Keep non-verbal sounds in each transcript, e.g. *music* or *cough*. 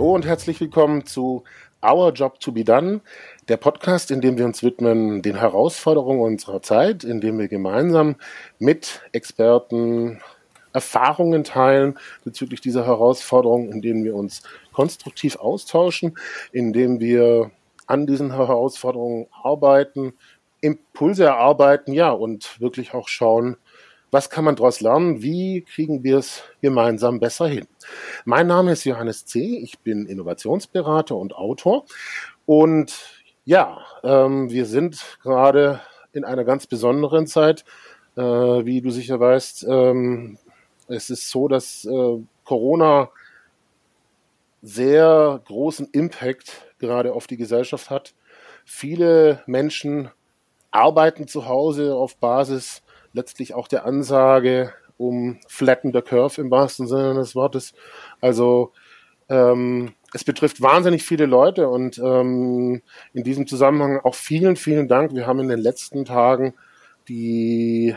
Hallo und herzlich willkommen zu Our Job to be Done, der Podcast, in dem wir uns widmen den Herausforderungen unserer Zeit, in dem wir gemeinsam mit Experten Erfahrungen teilen bezüglich dieser Herausforderungen, in denen wir uns konstruktiv austauschen, in dem wir an diesen Herausforderungen arbeiten, Impulse erarbeiten, ja, und wirklich auch schauen, was kann man daraus lernen? Wie kriegen wir es gemeinsam besser hin? Mein Name ist Johannes C. Ich bin Innovationsberater und Autor. Und ja, ähm, wir sind gerade in einer ganz besonderen Zeit. Äh, wie du sicher weißt, ähm, es ist so, dass äh, Corona sehr großen Impact gerade auf die Gesellschaft hat. Viele Menschen arbeiten zu Hause auf Basis letztlich auch der Ansage um Flatten the Curve im wahrsten Sinne des Wortes. Also ähm, es betrifft wahnsinnig viele Leute und ähm, in diesem Zusammenhang auch vielen, vielen Dank. Wir haben in den letzten Tagen die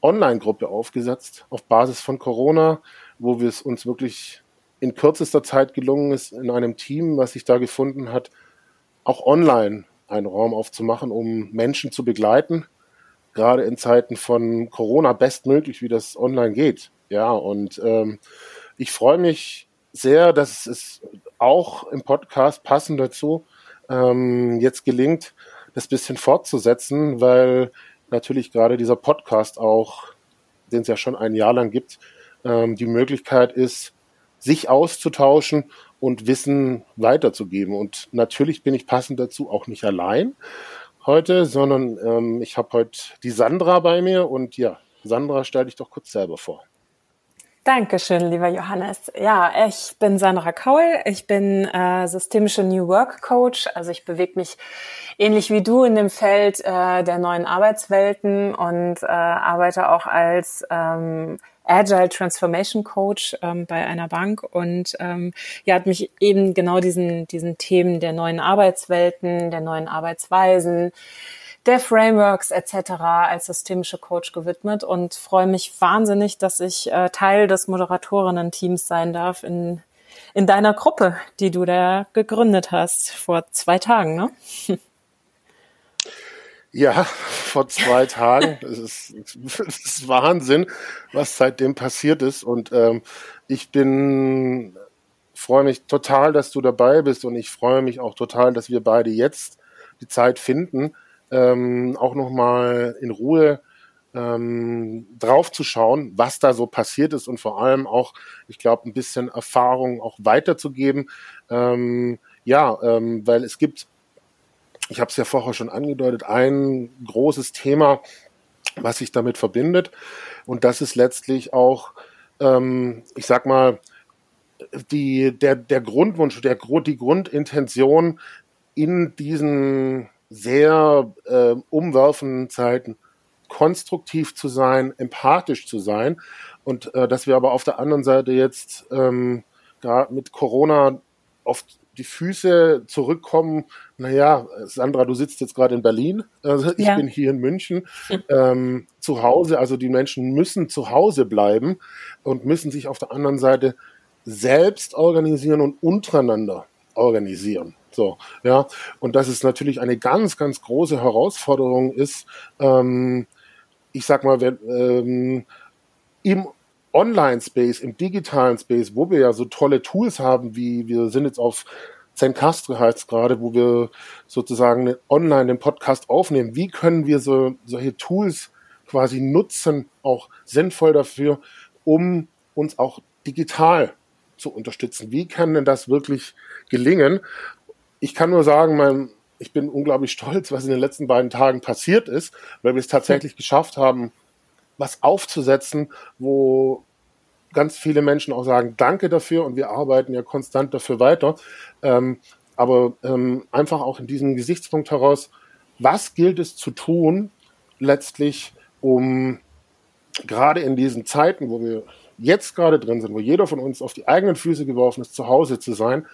Online-Gruppe aufgesetzt auf Basis von Corona, wo wir es uns wirklich in kürzester Zeit gelungen ist, in einem Team, was sich da gefunden hat, auch online einen Raum aufzumachen, um Menschen zu begleiten, gerade in Zeiten von Corona bestmöglich, wie das online geht. Ja, und ähm, ich freue mich sehr, dass es auch im Podcast passend dazu ähm, jetzt gelingt, das bisschen fortzusetzen, weil natürlich gerade dieser Podcast auch, den es ja schon ein Jahr lang gibt, ähm, die Möglichkeit ist, sich auszutauschen und Wissen weiterzugeben. Und natürlich bin ich passend dazu auch nicht allein, heute, sondern ähm, ich habe heute die Sandra bei mir und ja, Sandra, stell dich doch kurz selber vor. Dankeschön, lieber Johannes. Ja, ich bin Sandra Kaul. Ich bin äh, systemische New Work Coach. Also ich bewege mich ähnlich wie du in dem Feld äh, der neuen Arbeitswelten und äh, arbeite auch als ähm, Agile Transformation Coach ähm, bei einer Bank und ähm, ja, hat mich eben genau diesen, diesen Themen der neuen Arbeitswelten, der neuen Arbeitsweisen, der Frameworks etc. als systemische Coach gewidmet und freue mich wahnsinnig, dass ich äh, Teil des Moderatorinnen-Teams sein darf in, in deiner Gruppe, die du da gegründet hast vor zwei Tagen, ne? *laughs* Ja, vor zwei *laughs* Tagen. Es ist, es ist Wahnsinn, was seitdem passiert ist. Und ähm, ich bin freue mich total, dass du dabei bist und ich freue mich auch total, dass wir beide jetzt die Zeit finden, ähm, auch nochmal in Ruhe ähm, drauf zu schauen, was da so passiert ist und vor allem auch, ich glaube, ein bisschen Erfahrung auch weiterzugeben. Ähm, ja, ähm, weil es gibt ich habe es ja vorher schon angedeutet, ein großes Thema, was sich damit verbindet. Und das ist letztlich auch, ähm, ich sag mal, die, der, der Grundwunsch, der, die Grundintention in diesen sehr äh, umwerfenden Zeiten konstruktiv zu sein, empathisch zu sein und äh, dass wir aber auf der anderen Seite jetzt ähm, gerade mit Corona oft die Füße zurückkommen. Naja, Sandra, du sitzt jetzt gerade in Berlin. Also ich ja. bin hier in München ähm, zu Hause. Also die Menschen müssen zu Hause bleiben und müssen sich auf der anderen Seite selbst organisieren und untereinander organisieren. So, ja. Und dass es natürlich eine ganz, ganz große Herausforderung ist, ähm, ich sag mal, wenn, ähm, im Online-Space, im digitalen Space, wo wir ja so tolle Tools haben, wie wir sind jetzt auf Zencastro heißt gerade, wo wir sozusagen online den Podcast aufnehmen. Wie können wir so solche Tools quasi nutzen, auch sinnvoll dafür, um uns auch digital zu unterstützen? Wie kann denn das wirklich gelingen? Ich kann nur sagen, mein, ich bin unglaublich stolz, was in den letzten beiden Tagen passiert ist, weil wir es tatsächlich geschafft haben, was aufzusetzen, wo ganz viele Menschen auch sagen, danke dafür und wir arbeiten ja konstant dafür weiter. Ähm, aber ähm, einfach auch in diesem Gesichtspunkt heraus, was gilt es zu tun, letztlich, um gerade in diesen Zeiten, wo wir jetzt gerade drin sind, wo jeder von uns auf die eigenen Füße geworfen ist, zu Hause zu sein,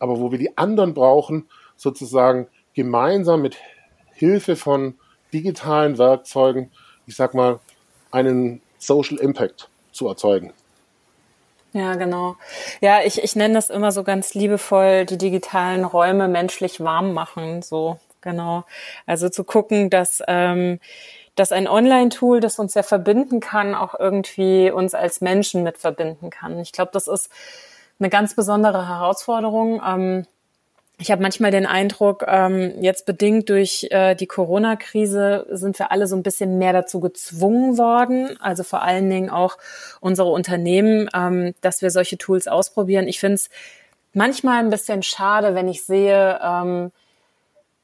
aber wo wir die anderen brauchen, sozusagen gemeinsam mit Hilfe von digitalen Werkzeugen, ich sag mal, einen Social Impact zu erzeugen. Ja, genau. Ja, ich, ich nenne das immer so ganz liebevoll, die digitalen Räume menschlich warm machen, so, genau. Also zu gucken, dass, ähm, dass ein Online-Tool, das uns ja verbinden kann, auch irgendwie uns als Menschen mit verbinden kann. Ich glaube, das ist eine ganz besondere Herausforderung. Ähm, ich habe manchmal den Eindruck, ähm, jetzt bedingt durch äh, die Corona-Krise sind wir alle so ein bisschen mehr dazu gezwungen worden, also vor allen Dingen auch unsere Unternehmen, ähm, dass wir solche Tools ausprobieren. Ich finde es manchmal ein bisschen schade, wenn ich sehe, ähm,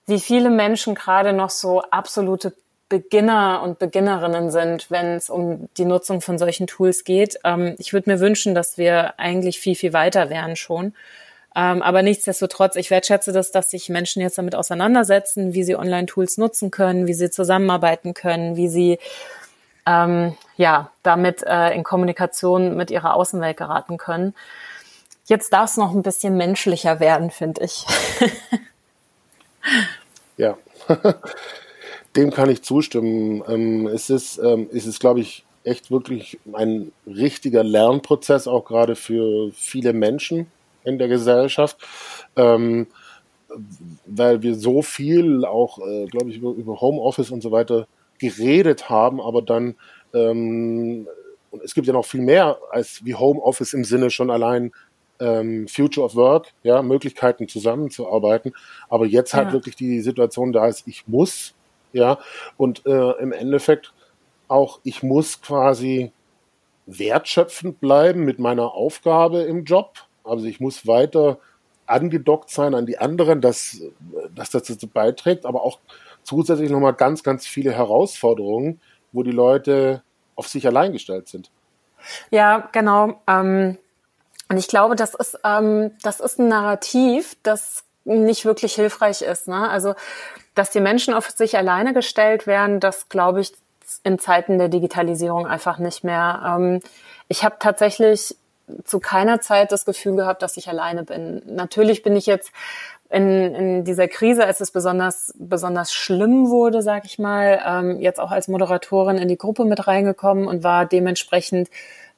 wie viele Menschen gerade noch so absolute Beginner und Beginnerinnen sind, wenn es um die Nutzung von solchen Tools geht. Ähm, ich würde mir wünschen, dass wir eigentlich viel, viel weiter wären schon. Ähm, aber nichtsdestotrotz, ich wertschätze das, dass sich Menschen jetzt damit auseinandersetzen, wie sie Online-Tools nutzen können, wie sie zusammenarbeiten können, wie sie ähm, ja damit äh, in Kommunikation mit ihrer Außenwelt geraten können. Jetzt darf es noch ein bisschen menschlicher werden, finde ich. *laughs* ja, *laughs* dem kann ich zustimmen. Ähm, es ist, ähm, es ist, glaube ich, echt wirklich ein richtiger Lernprozess, auch gerade für viele Menschen in der Gesellschaft, ähm, weil wir so viel auch, äh, glaube ich, über, über Homeoffice und so weiter geredet haben, aber dann ähm, und es gibt ja noch viel mehr als wie Homeoffice im Sinne schon allein ähm, Future of Work, ja, Möglichkeiten zusammenzuarbeiten. Aber jetzt halt wirklich die Situation da ist, ich muss, ja, und äh, im Endeffekt auch, ich muss quasi wertschöpfend bleiben mit meiner Aufgabe im Job, also ich muss weiter angedockt sein an die anderen, dass, dass das dazu beiträgt, aber auch zusätzlich nochmal ganz, ganz viele Herausforderungen, wo die Leute auf sich allein gestellt sind. Ja, genau. Ähm, und ich glaube, das ist, ähm, das ist ein Narrativ, das nicht wirklich hilfreich ist. Ne? Also, dass die Menschen auf sich alleine gestellt werden, das glaube ich in Zeiten der Digitalisierung einfach nicht mehr. Ähm, ich habe tatsächlich zu keiner Zeit das Gefühl gehabt, dass ich alleine bin. Natürlich bin ich jetzt in, in dieser Krise, als es besonders besonders schlimm wurde, sag ich mal, ähm, jetzt auch als Moderatorin in die Gruppe mit reingekommen und war dementsprechend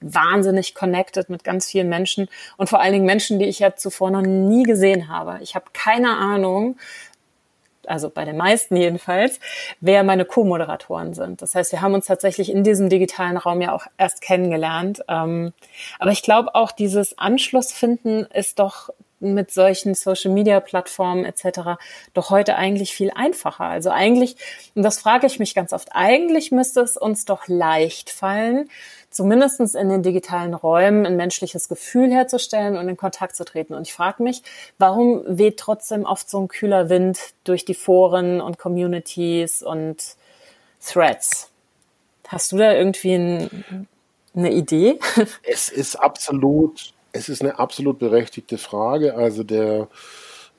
wahnsinnig connected mit ganz vielen Menschen und vor allen Dingen Menschen, die ich ja zuvor noch nie gesehen habe. Ich habe keine Ahnung, also bei den meisten jedenfalls, wer meine Co-Moderatoren sind. Das heißt, wir haben uns tatsächlich in diesem digitalen Raum ja auch erst kennengelernt. Ähm, aber ich glaube auch, dieses Anschlussfinden ist doch mit solchen Social-Media-Plattformen etc. doch heute eigentlich viel einfacher. Also eigentlich, und das frage ich mich ganz oft, eigentlich müsste es uns doch leicht fallen, zumindestens in den digitalen Räumen ein menschliches Gefühl herzustellen und in Kontakt zu treten. Und ich frage mich, warum weht trotzdem oft so ein kühler Wind durch die Foren und Communities und Threads? Hast du da irgendwie ein, eine Idee? Es ist absolut, es ist eine absolut berechtigte Frage. Also der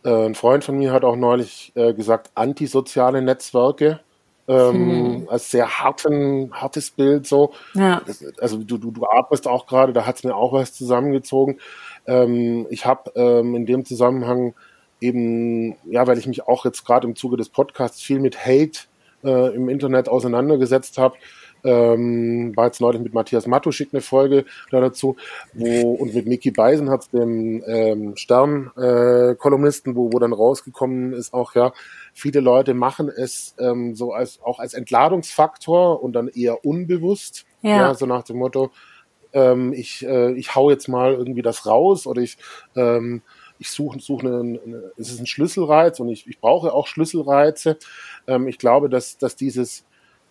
äh, ein Freund von mir hat auch neulich äh, gesagt, antisoziale Netzwerke ähm, hm. als sehr harten, hartes Bild so. Ja. Also du, du, du atmest auch gerade, da hat's mir auch was zusammengezogen. Ähm, ich habe ähm, in dem Zusammenhang eben, ja, weil ich mich auch jetzt gerade im Zuge des Podcasts viel mit Hate äh, im Internet auseinandergesetzt habe, ähm, war jetzt neulich mit Matthias Matuschik eine Folge da dazu, wo, und mit Mickey Beisenherz, dem ähm, Stern-Kolumnisten, äh, wo, wo dann rausgekommen ist, auch ja, viele Leute machen es ähm, so als auch als Entladungsfaktor und dann eher unbewusst, ja, ja so nach dem Motto, ähm, ich, äh, ich hau jetzt mal irgendwie das raus oder ich ähm, ich suche suche eine, eine, es ist ein Schlüsselreiz und ich, ich brauche auch Schlüsselreize. Ähm, ich glaube, dass, dass dieses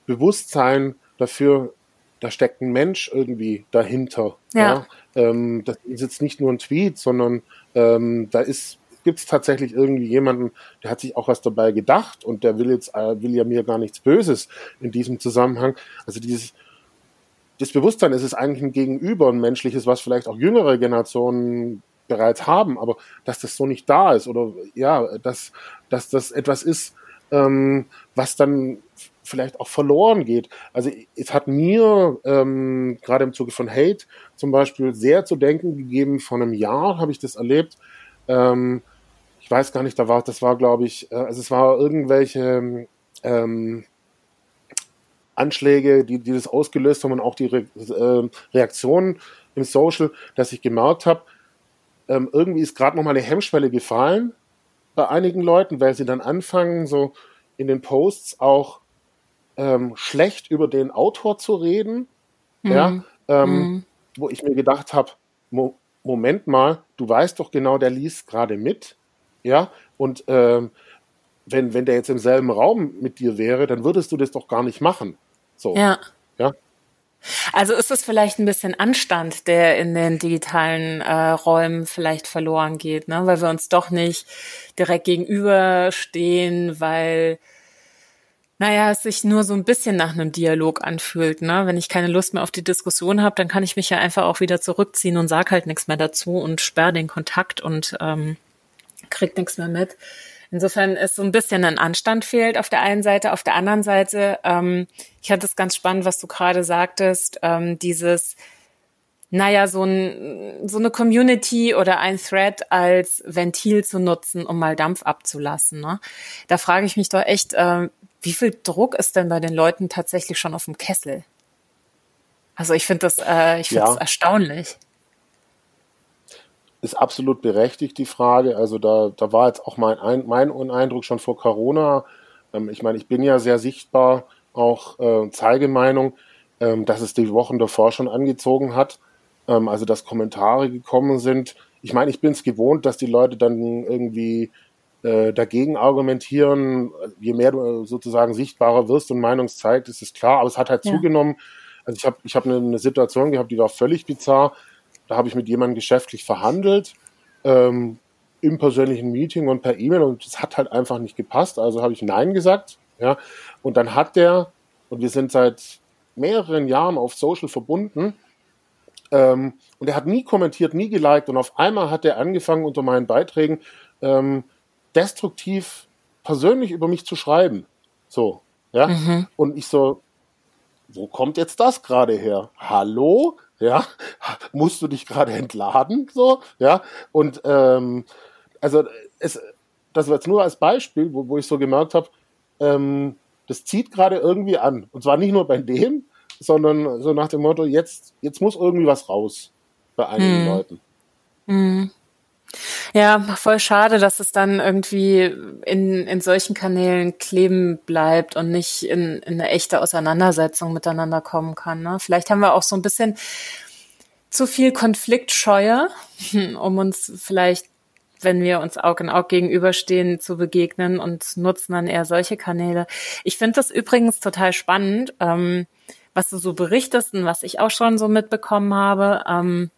Bewusstsein dafür, da steckt ein Mensch irgendwie dahinter. Ja. ja? Ähm, das ist jetzt nicht nur ein Tweet, sondern ähm, da ist gibt es tatsächlich irgendwie jemanden, der hat sich auch was dabei gedacht und der will jetzt äh, will ja mir gar nichts Böses in diesem Zusammenhang. Also dieses das Bewusstsein ist es eigentlich ein Gegenüber, ein menschliches, was vielleicht auch jüngere Generationen bereits haben, aber dass das so nicht da ist oder ja, dass, dass das etwas ist, ähm, was dann vielleicht auch verloren geht. Also es hat mir ähm, gerade im Zuge von Hate zum Beispiel sehr zu denken gegeben. Vor einem Jahr habe ich das erlebt. Ähm, ich weiß gar nicht, da war, das war, glaube ich, äh, also es war irgendwelche ähm, Anschläge, die, die das ausgelöst haben und auch die Re äh, Reaktionen im Social, dass ich gemerkt habe, ähm, irgendwie ist gerade nochmal eine Hemmschwelle gefallen bei einigen Leuten, weil sie dann anfangen, so in den Posts auch ähm, schlecht über den Autor zu reden. Mhm. Ja, ähm, mhm. wo ich mir gedacht habe, Mo Moment mal, du weißt doch genau, der liest gerade mit. Ja, und ähm, wenn, wenn der jetzt im selben Raum mit dir wäre, dann würdest du das doch gar nicht machen. So. Ja. Ja. Also ist es vielleicht ein bisschen Anstand, der in den digitalen äh, Räumen vielleicht verloren geht, ne? weil wir uns doch nicht direkt gegenüberstehen, weil naja, es sich nur so ein bisschen nach einem Dialog anfühlt. Ne? Wenn ich keine Lust mehr auf die Diskussion habe, dann kann ich mich ja einfach auch wieder zurückziehen und sag halt nichts mehr dazu und sperre den Kontakt und ähm, krieg nichts mehr mit. Insofern ist so ein bisschen ein Anstand fehlt auf der einen Seite. Auf der anderen Seite, ähm, ich hatte es ganz spannend, was du gerade sagtest, ähm, dieses, naja, so, ein, so eine Community oder ein Thread als Ventil zu nutzen, um mal Dampf abzulassen. Ne? Da frage ich mich doch echt, äh, wie viel Druck ist denn bei den Leuten tatsächlich schon auf dem Kessel? Also ich finde das, äh, ich finde ja. das erstaunlich ist absolut berechtigt, die Frage. Also da, da war jetzt auch mein, ein, mein Eindruck schon vor Corona. Ähm, ich meine, ich bin ja sehr sichtbar, auch äh, zeige Meinung, ähm, dass es die Wochen davor schon angezogen hat. Ähm, also dass Kommentare gekommen sind. Ich meine, ich bin es gewohnt, dass die Leute dann irgendwie dagegen argumentieren. Je mehr du sozusagen sichtbarer wirst und Meinung zeigt, ist es klar. Aber es hat halt ja. zugenommen. Also ich habe ich hab eine, eine Situation gehabt, die war völlig bizarr da habe ich mit jemandem geschäftlich verhandelt, ähm, im persönlichen Meeting und per E-Mail und es hat halt einfach nicht gepasst. Also habe ich Nein gesagt. Ja, und dann hat der, und wir sind seit mehreren Jahren auf Social verbunden, ähm, und er hat nie kommentiert, nie geliked und auf einmal hat er angefangen unter meinen Beiträgen ähm, destruktiv persönlich über mich zu schreiben. So, ja. Mhm. Und ich so, wo kommt jetzt das gerade her? Hallo? ja, musst du dich gerade entladen, so, ja, und ähm, also es, das war jetzt nur als Beispiel, wo, wo ich so gemerkt habe, ähm, das zieht gerade irgendwie an, und zwar nicht nur bei dem, sondern so nach dem Motto, jetzt, jetzt muss irgendwie was raus bei einigen hm. Leuten. Hm. Ja, voll schade, dass es dann irgendwie in, in solchen Kanälen kleben bleibt und nicht in, in eine echte Auseinandersetzung miteinander kommen kann. Ne? Vielleicht haben wir auch so ein bisschen zu viel Konfliktscheue, *laughs* um uns vielleicht, wenn wir uns Aug in Aug gegenüberstehen, zu begegnen und nutzen dann eher solche Kanäle. Ich finde das übrigens total spannend, ähm, was du so berichtest und was ich auch schon so mitbekommen habe. Ähm,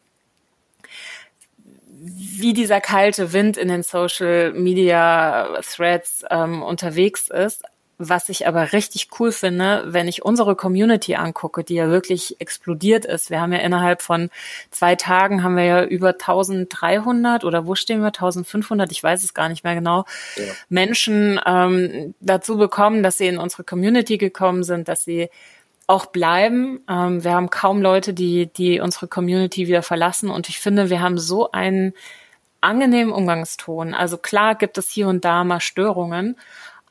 wie dieser kalte Wind in den Social Media Threads ähm, unterwegs ist. Was ich aber richtig cool finde, wenn ich unsere Community angucke, die ja wirklich explodiert ist. Wir haben ja innerhalb von zwei Tagen haben wir ja über 1300 oder wo stehen wir? 1500, ich weiß es gar nicht mehr genau, ja. Menschen ähm, dazu bekommen, dass sie in unsere Community gekommen sind, dass sie auch bleiben. Ähm, wir haben kaum Leute, die, die unsere Community wieder verlassen. Und ich finde, wir haben so einen angenehmen Umgangston. Also klar gibt es hier und da mal Störungen.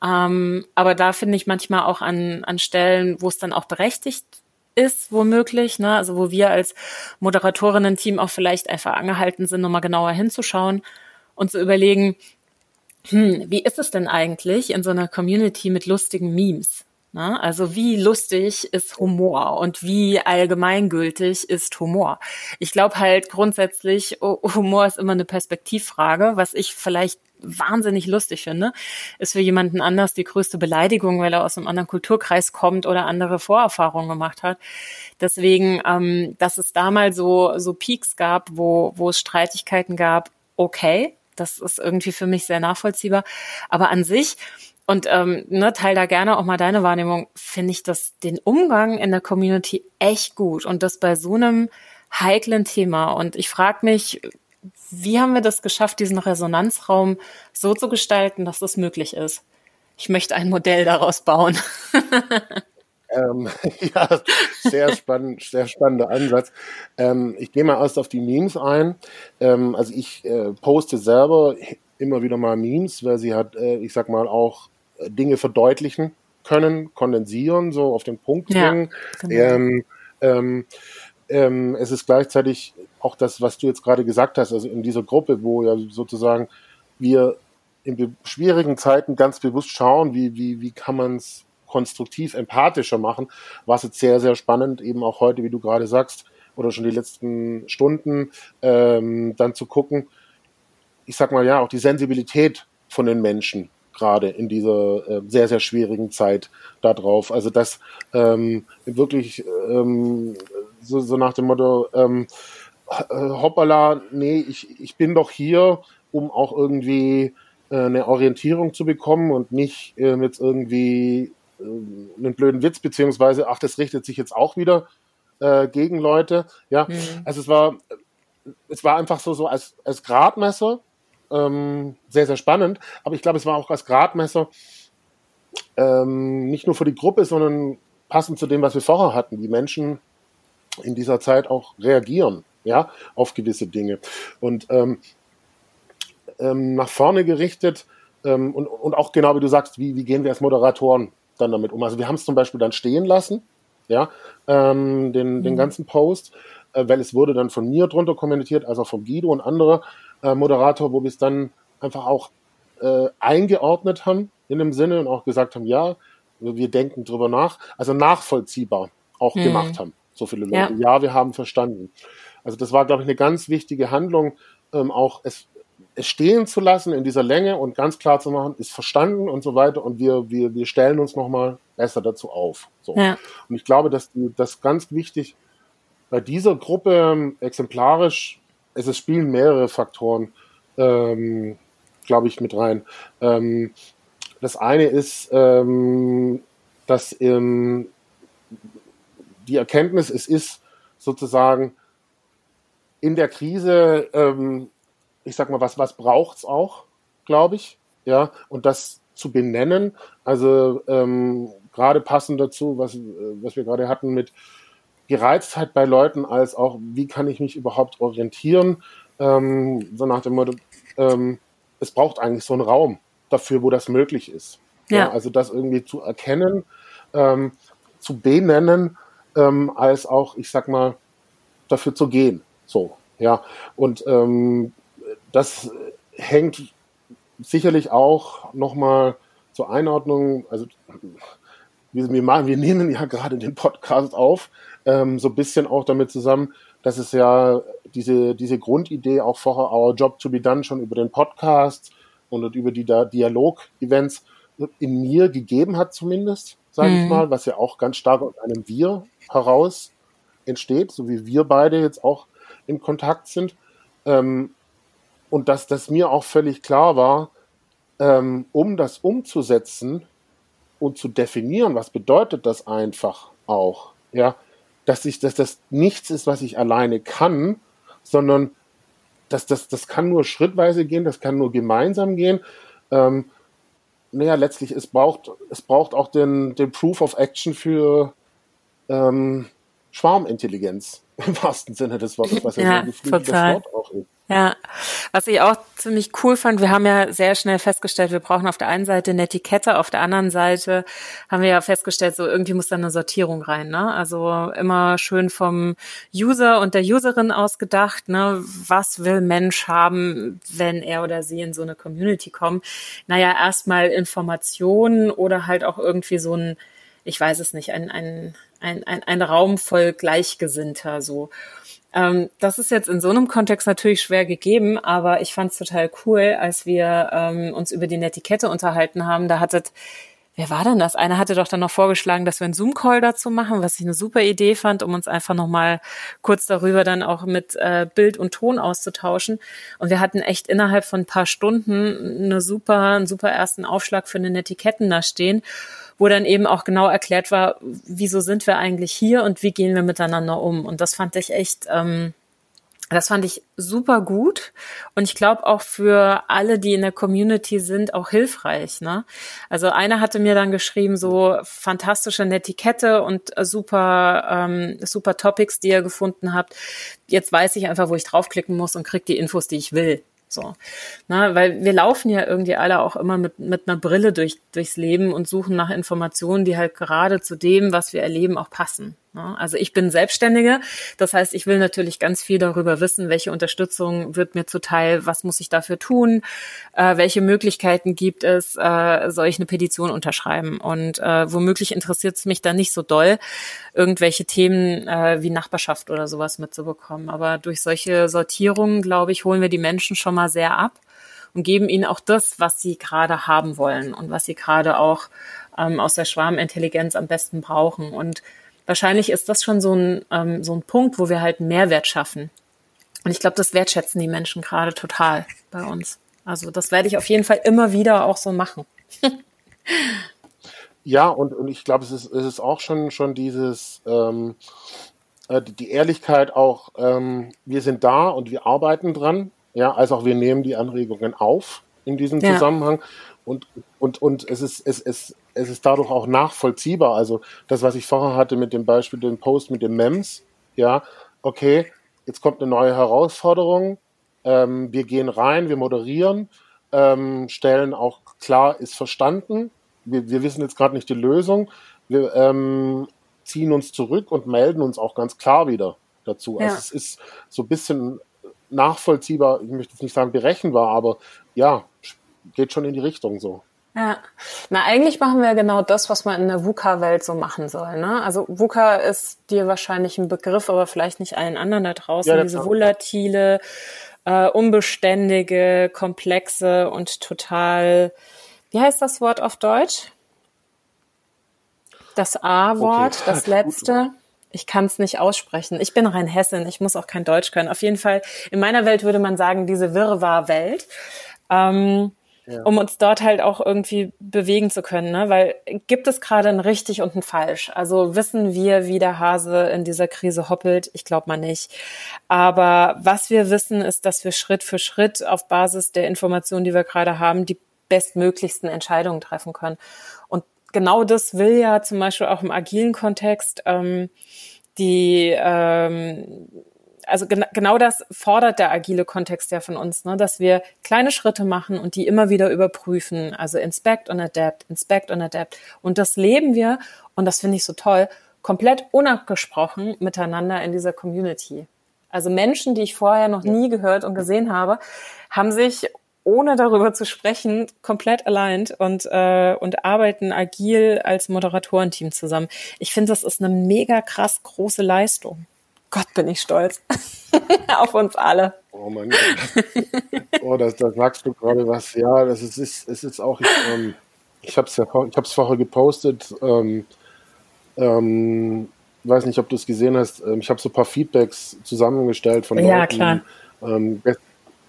Ähm, aber da finde ich manchmal auch an, an Stellen, wo es dann auch berechtigt ist, womöglich, ne? also wo wir als Moderatorinnen-Team auch vielleicht einfach angehalten sind, nochmal genauer hinzuschauen und zu überlegen, hm, wie ist es denn eigentlich in so einer Community mit lustigen Memes? Ne? Also wie lustig ist Humor und wie allgemeingültig ist Humor? Ich glaube halt grundsätzlich, Humor ist immer eine Perspektivfrage. Was ich vielleicht wahnsinnig lustig finde, ist für jemanden anders die größte Beleidigung, weil er aus einem anderen Kulturkreis kommt oder andere Vorerfahrungen gemacht hat. Deswegen, ähm, dass es damals so, so Peaks gab, wo, wo es Streitigkeiten gab, okay, das ist irgendwie für mich sehr nachvollziehbar. Aber an sich, und ähm, ne, teil da gerne auch mal deine Wahrnehmung, finde ich das den Umgang in der Community echt gut und das bei so einem heiklen Thema. Und ich frage mich, wie haben wir das geschafft, diesen Resonanzraum so zu gestalten, dass das möglich ist? Ich möchte ein Modell daraus bauen. *laughs* ähm, *laughs* ja, sehr spannend, sehr spannender Ansatz. Ähm, ich gehe mal erst auf die Memes ein. Ähm, also ich äh, poste selber immer wieder mal Memes, weil sie hat, äh, ich sag mal, auch Dinge verdeutlichen können, kondensieren, so auf den Punkt bringen. Ja, genau. ähm, ähm, ähm, es ist gleichzeitig auch das, was du jetzt gerade gesagt hast, also in dieser Gruppe, wo ja sozusagen wir in schwierigen Zeiten ganz bewusst schauen, wie, wie, wie kann man es konstruktiv empathischer machen, war es jetzt sehr, sehr spannend, eben auch heute, wie du gerade sagst, oder schon die letzten Stunden, ähm, dann zu gucken, ich sag mal ja, auch die Sensibilität von den Menschen gerade in dieser äh, sehr, sehr schwierigen Zeit darauf. Also das ähm, wirklich ähm, so, so nach dem Motto, ähm, äh, hoppala, nee, ich, ich bin doch hier, um auch irgendwie äh, eine Orientierung zu bekommen und nicht äh, jetzt irgendwie äh, einen blöden Witz, beziehungsweise, ach, das richtet sich jetzt auch wieder äh, gegen Leute. Ja, mhm. also es war, es war einfach so, so als, als Gradmesser ähm, sehr, sehr spannend. Aber ich glaube, es war auch als Gradmesser ähm, nicht nur für die Gruppe, sondern passend zu dem, was wir vorher hatten, wie Menschen in dieser Zeit auch reagieren, ja, auf gewisse Dinge. Und ähm, ähm, nach vorne gerichtet ähm, und, und auch genau wie du sagst, wie, wie gehen wir als Moderatoren dann damit um? Also wir haben es zum Beispiel dann stehen lassen, ja, ähm, den, mhm. den ganzen Post, äh, weil es wurde dann von mir drunter kommentiert, also vom Guido und andere äh, Moderator, wo wir es dann einfach auch äh, eingeordnet haben in dem Sinne und auch gesagt haben, ja, wir denken drüber nach, also nachvollziehbar auch mhm. gemacht haben. So viele Leute. Ja. ja, wir haben verstanden. Also das war, glaube ich, eine ganz wichtige Handlung, ähm, auch es, es stehen zu lassen in dieser Länge und ganz klar zu machen, ist verstanden und so weiter und wir, wir, wir stellen uns nochmal besser dazu auf. So. Ja. Und ich glaube, dass das ganz wichtig bei dieser Gruppe ähm, exemplarisch es, es spielen mehrere Faktoren, ähm, glaube ich, mit rein. Ähm, das eine ist, ähm, dass ähm, die Erkenntnis, es ist sozusagen in der Krise, ähm, ich sag mal, was, was braucht's auch, glaube ich, ja, und das zu benennen, also gerade passend dazu, was, äh, was wir gerade hatten mit Gereiztheit bei Leuten als auch, wie kann ich mich überhaupt orientieren, ähm, so nach dem Motto, ähm, es braucht eigentlich so einen Raum dafür, wo das möglich ist. Ja. ja also das irgendwie zu erkennen, ähm, zu benennen, ähm, als auch, ich sag mal, dafür zu gehen. So, ja. Und ähm, das hängt sicherlich auch nochmal zur Einordnung, also wir, machen, wir nehmen ja gerade den Podcast auf, ähm, so ein bisschen auch damit zusammen, dass es ja diese, diese Grundidee auch vorher Our Job to be Done schon über den Podcast und über die Dialog-Events in mir gegeben hat zumindest, sage mhm. ich mal, was ja auch ganz stark aus einem Wir heraus entsteht, so wie wir beide jetzt auch in Kontakt sind. Ähm, und dass das mir auch völlig klar war, ähm, um das umzusetzen und zu definieren, was bedeutet das einfach auch, ja, dass ich, dass das nichts ist, was ich alleine kann, sondern dass das, das kann nur schrittweise gehen, das kann nur gemeinsam gehen. Ähm, naja, letztlich, es braucht, es braucht auch den, den Proof of Action für ähm, Schwarmintelligenz *laughs* im wahrsten Sinne des Wortes, was ja, so ein Wort auch ist. Ja, was ich auch ziemlich cool fand, wir haben ja sehr schnell festgestellt, wir brauchen auf der einen Seite eine Etikette, auf der anderen Seite haben wir ja festgestellt, so irgendwie muss da eine Sortierung rein, ne? Also immer schön vom User und der Userin ausgedacht, ne? Was will Mensch haben, wenn er oder sie in so eine Community kommt? Naja, erstmal Informationen oder halt auch irgendwie so ein, ich weiß es nicht, ein, ein, ein, ein, ein Raum voll Gleichgesinnter, so. Ähm, das ist jetzt in so einem Kontext natürlich schwer gegeben, aber ich fand es total cool, als wir ähm, uns über die Netiquette unterhalten haben. Da hattet, wer war denn das? Einer hatte doch dann noch vorgeschlagen, dass wir einen Zoom-Call dazu machen, was ich eine super Idee fand, um uns einfach nochmal kurz darüber dann auch mit äh, Bild und Ton auszutauschen. Und wir hatten echt innerhalb von ein paar Stunden eine super, einen super ersten Aufschlag für eine Netiketten da stehen wo dann eben auch genau erklärt war, wieso sind wir eigentlich hier und wie gehen wir miteinander um. Und das fand ich echt, ähm, das fand ich super gut und ich glaube auch für alle, die in der Community sind, auch hilfreich. Ne? Also einer hatte mir dann geschrieben, so fantastische Netiquette und super ähm, super Topics, die ihr gefunden habt. Jetzt weiß ich einfach, wo ich draufklicken muss und krieg die Infos, die ich will. So. Na, weil wir laufen ja irgendwie alle auch immer mit, mit einer Brille durch, durchs Leben und suchen nach Informationen, die halt gerade zu dem, was wir erleben, auch passen. Ne? Also ich bin Selbstständige, das heißt, ich will natürlich ganz viel darüber wissen, welche Unterstützung wird mir zuteil, was muss ich dafür tun, äh, welche Möglichkeiten gibt es, äh, soll ich eine Petition unterschreiben und äh, womöglich interessiert es mich dann nicht so doll, irgendwelche Themen äh, wie Nachbarschaft oder sowas mitzubekommen. Aber durch solche Sortierungen, glaube ich, holen wir die Menschen schon mal sehr ab und geben ihnen auch das, was sie gerade haben wollen und was sie gerade auch ähm, aus der Schwarmintelligenz am besten brauchen und wahrscheinlich ist das schon so ein, ähm, so ein Punkt, wo wir halt Mehrwert schaffen. Und ich glaube, das wertschätzen die Menschen gerade total bei uns. Also das werde ich auf jeden Fall immer wieder auch so machen. *laughs* ja, und, und ich glaube, es ist, es ist auch schon, schon dieses, ähm, äh, die Ehrlichkeit auch, ähm, wir sind da und wir arbeiten dran, ja, als auch wir nehmen die Anregungen auf in diesem ja. Zusammenhang. Und, und, und es, ist, es, es, es ist dadurch auch nachvollziehbar. Also das, was ich vorher hatte mit dem Beispiel, den Post mit den MEMS, ja, okay, jetzt kommt eine neue Herausforderung, ähm, wir gehen rein, wir moderieren, ähm, stellen auch klar, ist verstanden, wir, wir wissen jetzt gerade nicht die Lösung, wir ähm, ziehen uns zurück und melden uns auch ganz klar wieder dazu. Also ja. Also es ist so ein bisschen nachvollziehbar, ich möchte jetzt nicht sagen berechenbar, aber ja, geht schon in die Richtung so. Ja, na eigentlich machen wir genau das, was man in der VUCA-Welt so machen soll. Ne? Also VUCA ist dir wahrscheinlich ein Begriff, aber vielleicht nicht allen anderen da draußen. Ja, Diese volatile, äh, unbeständige, komplexe und total, wie heißt das Wort auf Deutsch? Das A-Wort, okay. das *laughs* letzte. Ich kann es nicht aussprechen. Ich bin rein Hessin, ich muss auch kein Deutsch können. Auf jeden Fall, in meiner Welt würde man sagen, diese Wirrwarr-Welt. Ähm, ja. um uns dort halt auch irgendwie bewegen zu können, ne? Weil gibt es gerade ein richtig und ein falsch? Also wissen wir, wie der Hase in dieser Krise hoppelt? Ich glaube mal nicht. Aber was wir wissen, ist, dass wir Schritt für Schritt auf Basis der Informationen, die wir gerade haben, die bestmöglichsten Entscheidungen treffen können. Und genau das will ja zum Beispiel auch im agilen Kontext ähm, die ähm, also gen genau das fordert der agile Kontext ja von uns, ne? dass wir kleine Schritte machen und die immer wieder überprüfen. Also inspect und adapt, inspect und adapt. Und das leben wir, und das finde ich so toll, komplett unabgesprochen miteinander in dieser Community. Also Menschen, die ich vorher noch nie gehört und gesehen habe, haben sich ohne darüber zu sprechen, komplett allein und, äh, und arbeiten agil als Moderatorenteam zusammen. Ich finde, das ist eine mega krass große Leistung. Gott, bin ich stolz *laughs* auf uns alle. Oh mein Gott. Oh, da das sagst du gerade was. Ja, das ist, ist, es ist auch, ich, ähm, ich habe es ja, ich hab's vorher gepostet. Ähm, ähm, weiß nicht, ob du es gesehen hast. Ähm, ich habe so ein paar Feedbacks zusammengestellt von ja, Leuten. Klar. Ähm,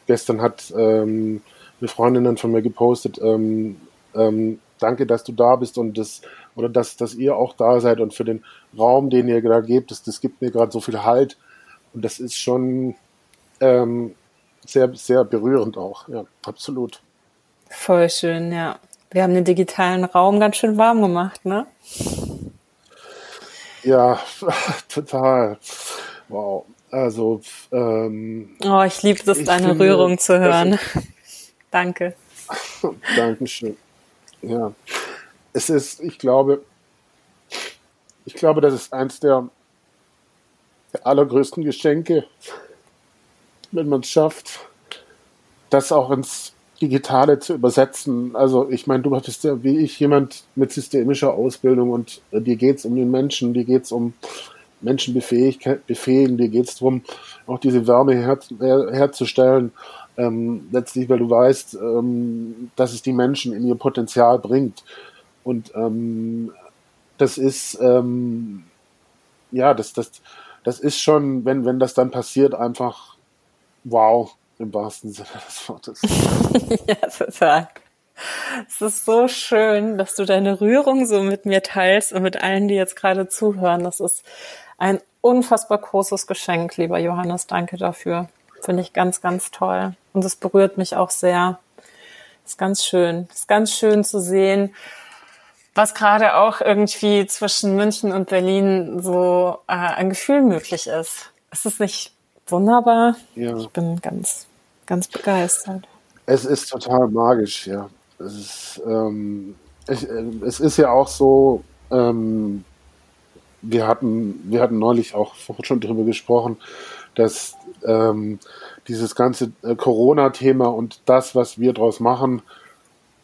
gestern hat ähm, eine Freundin von mir gepostet, ähm, ähm, danke, dass du da bist und das, oder dass, dass ihr auch da seid und für den Raum, den ihr da gebt, das, das gibt mir gerade so viel Halt. Und das ist schon ähm, sehr, sehr berührend auch. Ja, absolut. Voll schön, ja. Wir haben den digitalen Raum ganz schön warm gemacht, ne? Ja, *laughs* total. Wow. Also, ähm, Oh, ich liebe es, deine finde, Rührung zu hören. *laughs* Danke. *laughs* Dankeschön. Ja. Es ist, ich glaube, ich glaube, das ist eins der, der allergrößten Geschenke, wenn man es schafft, das auch ins Digitale zu übersetzen. Also ich meine, du bist ja wie ich jemand mit systemischer Ausbildung und äh, dir geht es um den Menschen, dir geht es um Menschen befähigen, dir geht es darum, auch diese Wärme her, her, herzustellen. Ähm, letztlich, weil du weißt, ähm, dass es die Menschen in ihr Potenzial bringt. Und ähm, das ist, ähm, ja, das, das, das ist schon, wenn, wenn das dann passiert, einfach wow, im wahrsten Sinne des Wortes. *laughs* ja, total. Es ist so schön, dass du deine Rührung so mit mir teilst und mit allen, die jetzt gerade zuhören. Das ist ein unfassbar großes Geschenk, lieber Johannes. Danke dafür. Finde ich ganz, ganz toll. Und es berührt mich auch sehr. Ist ganz schön. Ist ganz schön zu sehen, was gerade auch irgendwie zwischen München und Berlin so äh, ein Gefühl möglich ist. Ist es nicht wunderbar? Ja. Ich bin ganz, ganz begeistert. Es ist total magisch, ja. Es ist, ähm, ich, äh, es ist ja auch so, ähm, wir hatten, wir hatten neulich auch schon darüber gesprochen, dass ähm, dieses ganze äh, Corona-Thema und das, was wir daraus machen,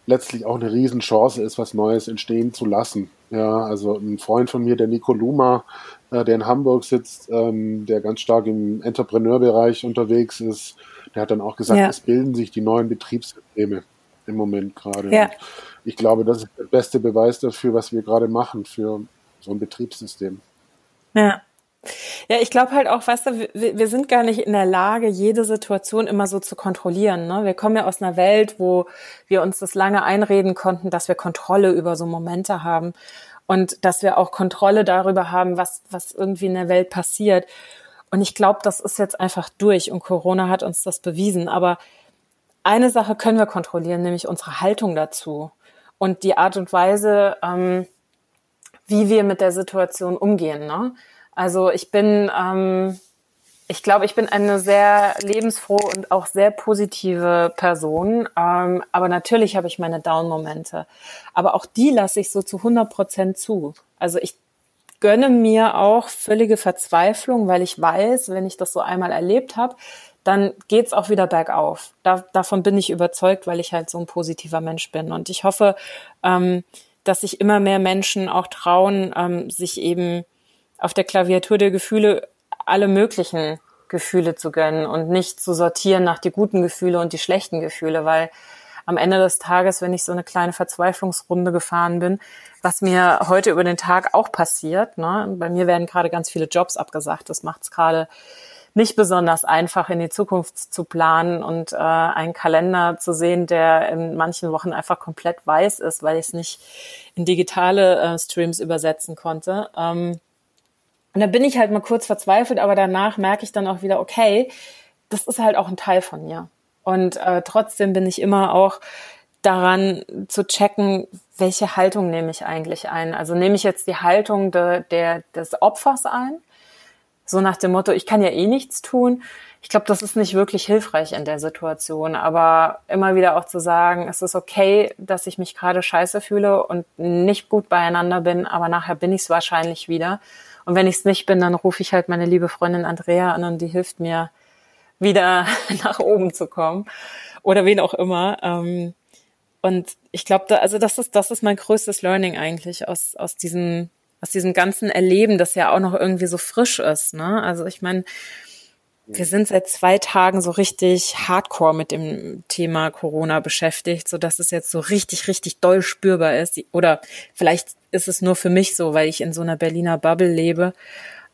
letztlich auch eine Riesenchance ist, was Neues entstehen zu lassen. Ja, also ein Freund von mir, der Nico Luma, äh, der in Hamburg sitzt, ähm, der ganz stark im Entrepreneurbereich unterwegs ist, der hat dann auch gesagt, ja. es bilden sich die neuen Betriebssysteme im Moment gerade. Ja. Ich glaube, das ist der beste Beweis dafür, was wir gerade machen für so ein Betriebssystem. Ja. Ja, ich glaube halt auch, weißt du, wir, sind gar nicht in der Lage, jede Situation immer so zu kontrollieren. Ne? Wir kommen ja aus einer Welt, wo wir uns das lange einreden konnten, dass wir Kontrolle über so Momente haben und dass wir auch Kontrolle darüber haben, was, was irgendwie in der Welt passiert. Und ich glaube, das ist jetzt einfach durch und Corona hat uns das bewiesen. Aber eine Sache können wir kontrollieren, nämlich unsere Haltung dazu und die Art und Weise, ähm, wie wir mit der Situation umgehen. Ne? Also ich bin, ähm, ich glaube, ich bin eine sehr lebensfrohe und auch sehr positive Person. Ähm, aber natürlich habe ich meine Down-Momente. Aber auch die lasse ich so zu 100 Prozent zu. Also ich gönne mir auch völlige Verzweiflung, weil ich weiß, wenn ich das so einmal erlebt habe, dann geht's auch wieder bergauf. Da, davon bin ich überzeugt, weil ich halt so ein positiver Mensch bin. Und ich hoffe, ähm, dass sich immer mehr Menschen auch trauen, ähm, sich eben auf der Klaviatur der Gefühle alle möglichen Gefühle zu gönnen und nicht zu sortieren nach die guten Gefühle und die schlechten Gefühle, weil am Ende des Tages, wenn ich so eine kleine Verzweiflungsrunde gefahren bin, was mir heute über den Tag auch passiert, ne? bei mir werden gerade ganz viele Jobs abgesagt, das macht es gerade nicht besonders einfach in die Zukunft zu planen und äh, einen Kalender zu sehen, der in manchen Wochen einfach komplett weiß ist, weil ich es nicht in digitale äh, Streams übersetzen konnte. Ähm, und da bin ich halt mal kurz verzweifelt, aber danach merke ich dann auch wieder, okay, das ist halt auch ein Teil von mir. Und äh, trotzdem bin ich immer auch daran zu checken, welche Haltung nehme ich eigentlich ein. Also nehme ich jetzt die Haltung de, der, des Opfers ein so nach dem Motto, ich kann ja eh nichts tun. Ich glaube, das ist nicht wirklich hilfreich in der Situation. Aber immer wieder auch zu sagen, es ist okay, dass ich mich gerade scheiße fühle und nicht gut beieinander bin, aber nachher bin ich es wahrscheinlich wieder. Und wenn ich es nicht bin, dann rufe ich halt meine liebe Freundin Andrea an und die hilft mir, wieder *laughs* nach oben zu kommen. Oder wen auch immer. Ähm, und ich glaube, da, also das ist, das ist mein größtes Learning eigentlich aus, aus diesem aus diesem ganzen Erleben, das ja auch noch irgendwie so frisch ist. Ne? Also ich meine, wir sind seit zwei Tagen so richtig hardcore mit dem Thema Corona beschäftigt, so dass es jetzt so richtig, richtig doll spürbar ist. Oder vielleicht ist es nur für mich so, weil ich in so einer Berliner Bubble lebe.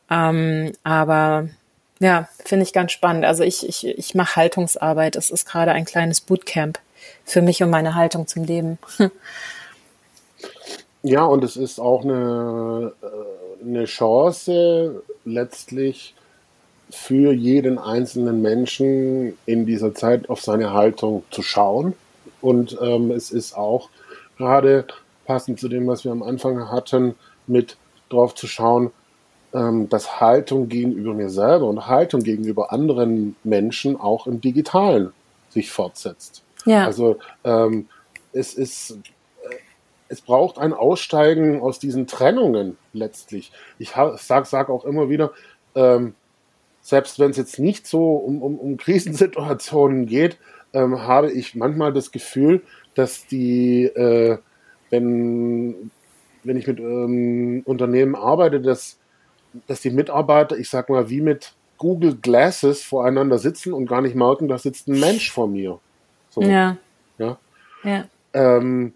Ähm, aber ja, finde ich ganz spannend. Also ich, ich, ich mache Haltungsarbeit. Es ist gerade ein kleines Bootcamp für mich und meine Haltung zum Leben. *laughs* Ja, und es ist auch eine, äh, eine Chance letztlich für jeden einzelnen Menschen in dieser Zeit auf seine Haltung zu schauen. Und ähm, es ist auch gerade passend zu dem, was wir am Anfang hatten, mit drauf zu schauen, ähm, dass Haltung gegenüber mir selber und Haltung gegenüber anderen Menschen auch im Digitalen sich fortsetzt. Ja. Also ähm, es ist es braucht ein Aussteigen aus diesen Trennungen letztlich. Ich sage sag auch immer wieder, ähm, selbst wenn es jetzt nicht so um, um, um Krisensituationen geht, ähm, habe ich manchmal das Gefühl, dass die, äh, wenn, wenn ich mit ähm, Unternehmen arbeite, dass, dass die Mitarbeiter, ich sag mal, wie mit Google Glasses voreinander sitzen und gar nicht merken, da sitzt ein Mensch vor mir. So. Ja. Ja. ja. Ähm,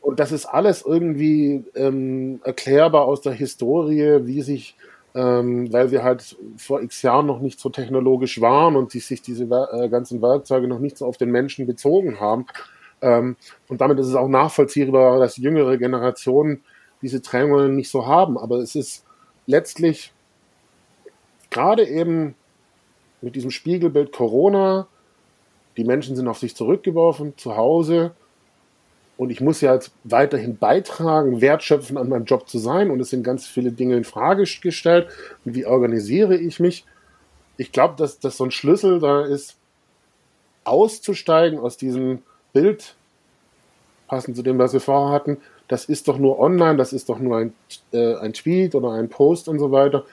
und das ist alles irgendwie ähm, erklärbar aus der Historie, wie sich, ähm, weil wir halt vor x Jahren noch nicht so technologisch waren und die, sich diese äh, ganzen Werkzeuge noch nicht so auf den Menschen bezogen haben. Ähm, und damit ist es auch nachvollziehbar, dass jüngere Generationen diese Trennungen nicht so haben. Aber es ist letztlich gerade eben mit diesem Spiegelbild Corona, die Menschen sind auf sich zurückgeworfen, zu Hause, und ich muss ja jetzt weiterhin beitragen, wertschöpfen an meinem Job zu sein. Und es sind ganz viele Dinge in Frage gestellt. Und wie organisiere ich mich? Ich glaube, dass das so ein Schlüssel da ist, auszusteigen aus diesem Bild, passend zu dem, was wir vorher hatten, das ist doch nur online, das ist doch nur ein, äh, ein Tweet oder ein Post und so weiter,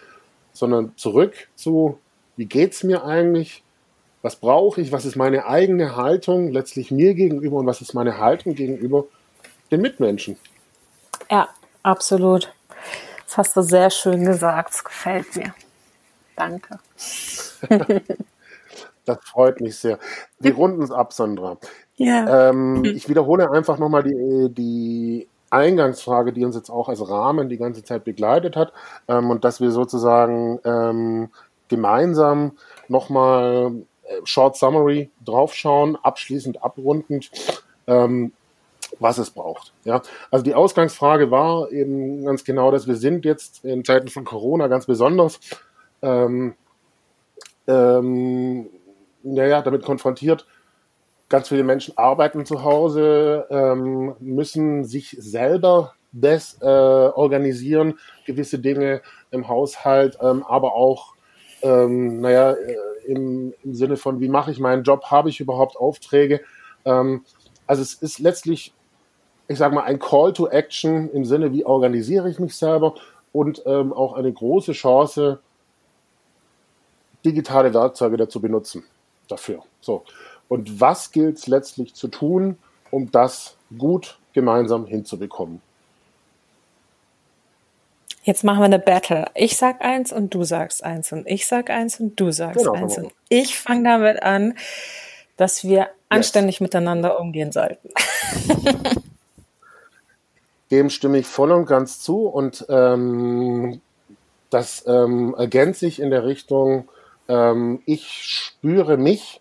sondern zurück zu, wie geht's mir eigentlich? Was brauche ich? Was ist meine eigene Haltung letztlich mir gegenüber und was ist meine Haltung gegenüber den Mitmenschen? Ja, absolut. Das hast du sehr schön gesagt. Das gefällt mir. Danke. *laughs* das freut mich sehr. Wir runden es ab, Sandra. Ja. Ähm, ich wiederhole einfach nochmal die, die Eingangsfrage, die uns jetzt auch als Rahmen die ganze Zeit begleitet hat ähm, und dass wir sozusagen ähm, gemeinsam nochmal Short Summary draufschauen, abschließend abrundend, ähm, was es braucht. Ja, also die Ausgangsfrage war eben ganz genau, dass wir sind jetzt in Zeiten von Corona ganz besonders ähm, ähm, naja, damit konfrontiert, ganz viele Menschen arbeiten zu Hause, ähm, müssen sich selber das äh, organisieren, gewisse Dinge im Haushalt, ähm, aber auch, ähm, naja, äh, im, im, Sinne von, wie mache ich meinen Job, habe ich überhaupt Aufträge? Ähm, also es ist letztlich, ich sage mal, ein Call to Action im Sinne, wie organisiere ich mich selber und ähm, auch eine große Chance, digitale Werkzeuge dazu benutzen dafür. So. Und was gilt es letztlich zu tun, um das gut gemeinsam hinzubekommen? Jetzt machen wir eine Battle. Ich sag eins und du sagst eins und ich sag eins und du sagst genau, eins. Und ich fange damit an, dass wir yes. anständig miteinander umgehen sollten. *laughs* Dem stimme ich voll und ganz zu und ähm, das ähm, ergänzt sich in der Richtung, ähm, ich spüre mich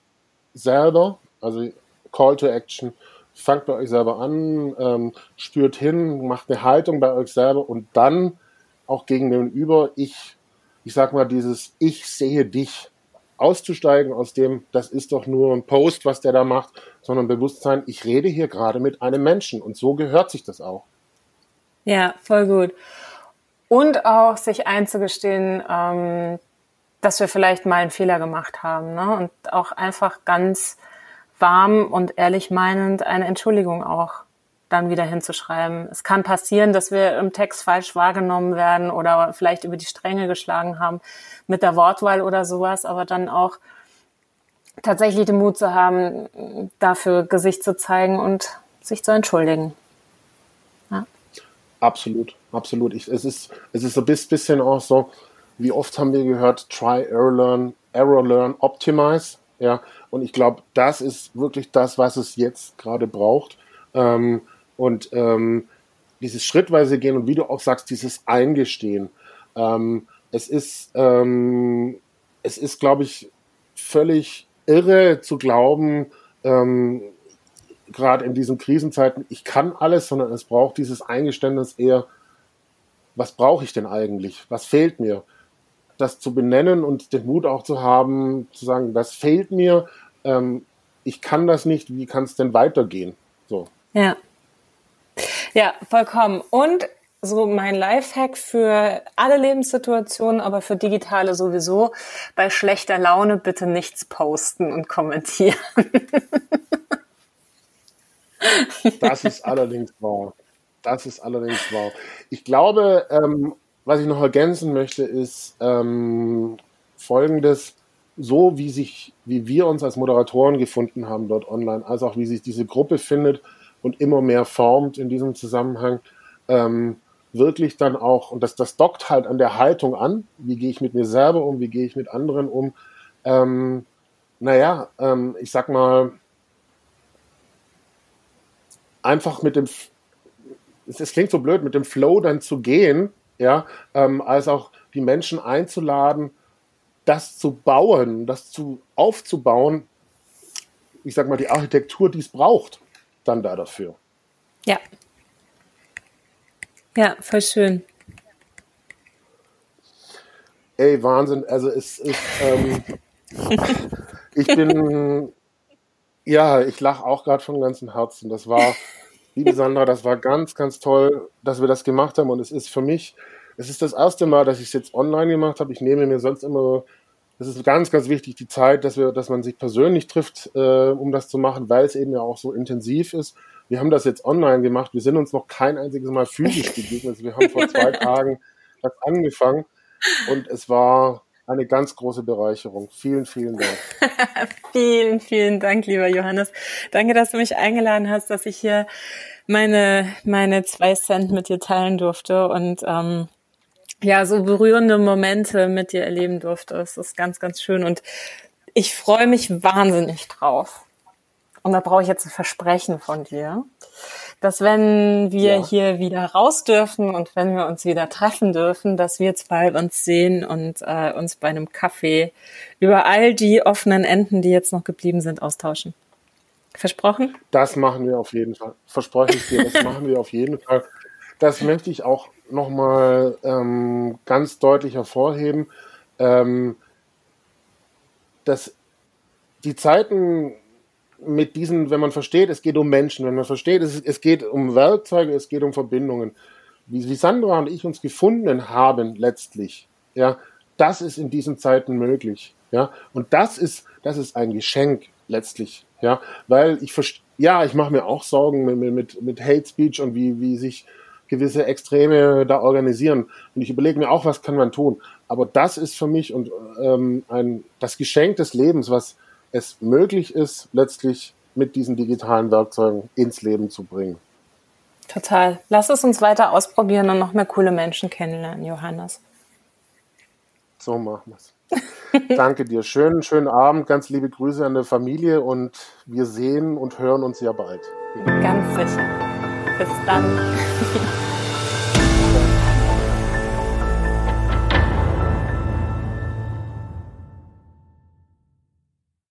selber, also Call to Action, fangt bei euch selber an, ähm, spürt hin, macht eine Haltung bei euch selber und dann auch gegen den Über, ich, ich sag mal, dieses Ich sehe dich auszusteigen aus dem, das ist doch nur ein Post, was der da macht, sondern Bewusstsein, ich rede hier gerade mit einem Menschen und so gehört sich das auch. Ja, voll gut. Und auch sich einzugestehen, ähm, dass wir vielleicht mal einen Fehler gemacht haben ne? und auch einfach ganz warm und ehrlich meinend eine Entschuldigung auch dann wieder hinzuschreiben. Es kann passieren, dass wir im Text falsch wahrgenommen werden oder vielleicht über die Stränge geschlagen haben mit der Wortwahl oder sowas, aber dann auch tatsächlich den Mut zu haben, dafür Gesicht zu zeigen und sich zu entschuldigen. Ja. Absolut, absolut. Ich, es ist, es ist so ein bisschen auch so, wie oft haben wir gehört, try, error, learn, error, learn, optimize. Ja, und ich glaube, das ist wirklich das, was es jetzt gerade braucht. Ähm, und ähm, dieses schrittweise gehen und wie du auch sagst, dieses Eingestehen. Ähm, es ist, ähm, es ist, glaube ich, völlig irre zu glauben, ähm, gerade in diesen Krisenzeiten, ich kann alles, sondern es braucht dieses Eingeständnis eher, was brauche ich denn eigentlich? Was fehlt mir? das zu benennen und den Mut auch zu haben, zu sagen, das fehlt mir, ähm, ich kann das nicht, wie kann es denn weitergehen? So. Ja. Ja, vollkommen. Und so mein Lifehack für alle Lebenssituationen, aber für digitale sowieso, bei schlechter Laune bitte nichts posten und kommentieren. *laughs* Das ist allerdings wahr. Das ist allerdings wahr. Ich glaube, ähm, was ich noch ergänzen möchte, ist ähm, folgendes. So wie sich, wie wir uns als Moderatoren gefunden haben dort online, als auch wie sich diese Gruppe findet und immer mehr formt in diesem Zusammenhang, ähm, wirklich dann auch, und das, das dockt halt an der Haltung an, wie gehe ich mit mir selber um, wie gehe ich mit anderen um, ähm, naja, ähm, ich sag mal, einfach mit dem, es, es klingt so blöd, mit dem Flow dann zu gehen, ja, ähm, als auch die Menschen einzuladen, das zu bauen, das zu aufzubauen, ich sag mal, die Architektur, die es braucht, dann da dafür. Ja. Ja, voll schön. Ey, Wahnsinn. Also es ist, ähm, *laughs* ich bin, ja, ich lache auch gerade von ganzem Herzen. Das war liebe Sandra, das war ganz, ganz toll, dass wir das gemacht haben. Und es ist für mich, es ist das erste Mal, dass ich es jetzt online gemacht habe. Ich nehme mir sonst immer, es ist ganz, ganz wichtig, die Zeit, dass wir, dass man sich persönlich trifft, äh, um das zu machen, weil es eben ja auch so intensiv ist. wir haben das jetzt online gemacht. Wir sind uns noch kein einziges Mal physisch *laughs* begegnet. Wir haben vor zwei *laughs* Tagen das angefangen und es war eine ganz große Bereicherung. Vielen, vielen Dank. *laughs* vielen, vielen Dank, lieber Johannes. Danke, dass du mich eingeladen hast, dass ich hier meine, meine zwei Cent mit dir teilen durfte und ähm, ja, so berührende Momente mit dir erleben durfte. Es ist ganz, ganz schön und ich freue mich wahnsinnig drauf. Und da brauche ich jetzt ein Versprechen von dir, dass wenn wir ja. hier wieder raus dürfen und wenn wir uns wieder treffen dürfen, dass wir zwei uns sehen und äh, uns bei einem Kaffee über all die offenen Enden, die jetzt noch geblieben sind, austauschen. Versprochen? Das machen wir auf jeden Fall. Verspreche ich dir, das *laughs* machen wir auf jeden Fall. Das möchte ich auch nochmal ähm, ganz deutlich hervorheben. Ähm, dass die Zeiten mit diesen, wenn man versteht, es geht um Menschen, wenn man versteht, es, es geht um Werkzeuge, es geht um Verbindungen, wie, wie Sandra und ich uns gefunden haben letztlich, ja, das ist in diesen Zeiten möglich, ja, und das ist, das ist ein Geschenk letztlich, ja, weil ich ja, ich mache mir auch Sorgen mit, mit, mit Hate Speech und wie, wie sich gewisse Extreme da organisieren. Und ich überlege mir auch, was kann man tun. Aber das ist für mich und ähm, ein, das Geschenk des Lebens, was es möglich ist, letztlich mit diesen digitalen Werkzeugen ins Leben zu bringen. Total. Lass es uns weiter ausprobieren und noch mehr coole Menschen kennenlernen, Johannes. So machen wir es. *laughs* Danke dir. Schönen, schönen Abend. Ganz liebe Grüße an der Familie und wir sehen und hören uns ja bald. Ganz sicher. Bis dann. *laughs*